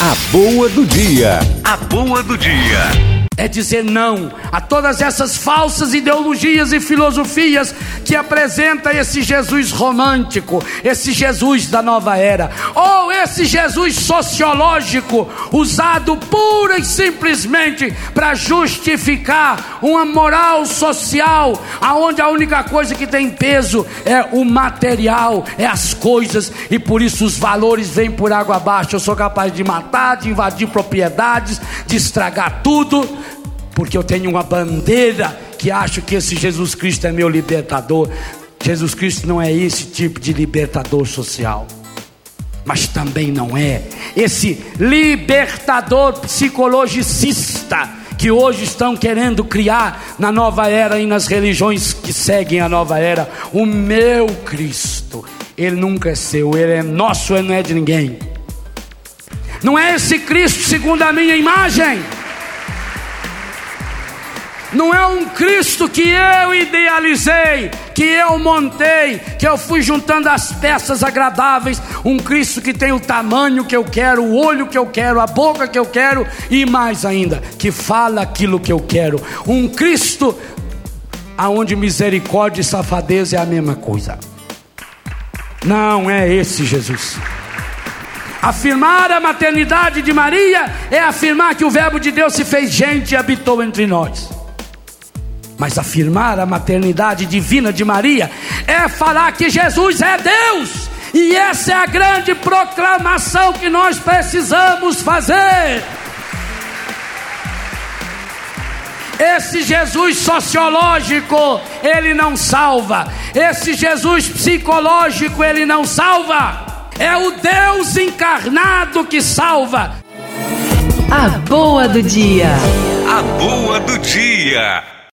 A boa do dia. A boa do dia. É dizer não a todas essas falsas ideologias e filosofias que apresenta esse Jesus romântico, esse Jesus da nova era, ou esse Jesus sociológico, usado pura e simplesmente para justificar uma moral social, aonde a única coisa que tem peso é o material, é as coisas, e por isso os valores vêm por água abaixo. Eu sou capaz de matar, de invadir propriedades, de estragar tudo porque eu tenho uma bandeira que acho que esse Jesus Cristo é meu libertador. Jesus Cristo não é esse tipo de libertador social, mas também não é esse libertador psicologicista que hoje estão querendo criar na nova era e nas religiões que seguem a nova era. O meu Cristo, ele nunca é seu, ele é nosso, ele não é de ninguém. Não é esse Cristo segundo a minha imagem. Não é um Cristo que eu idealizei, que eu montei, que eu fui juntando as peças agradáveis. Um Cristo que tem o tamanho que eu quero, o olho que eu quero, a boca que eu quero e mais ainda, que fala aquilo que eu quero. Um Cristo aonde misericórdia e safadeza é a mesma coisa. Não é esse Jesus. Afirmar a maternidade de Maria é afirmar que o Verbo de Deus se fez gente e habitou entre nós. Mas afirmar a maternidade divina de Maria é falar que Jesus é Deus, e essa é a grande proclamação que nós precisamos fazer. Esse Jesus sociológico, ele não salva. Esse Jesus psicológico, ele não salva. É o Deus encarnado que salva. A boa do dia. A boa do dia.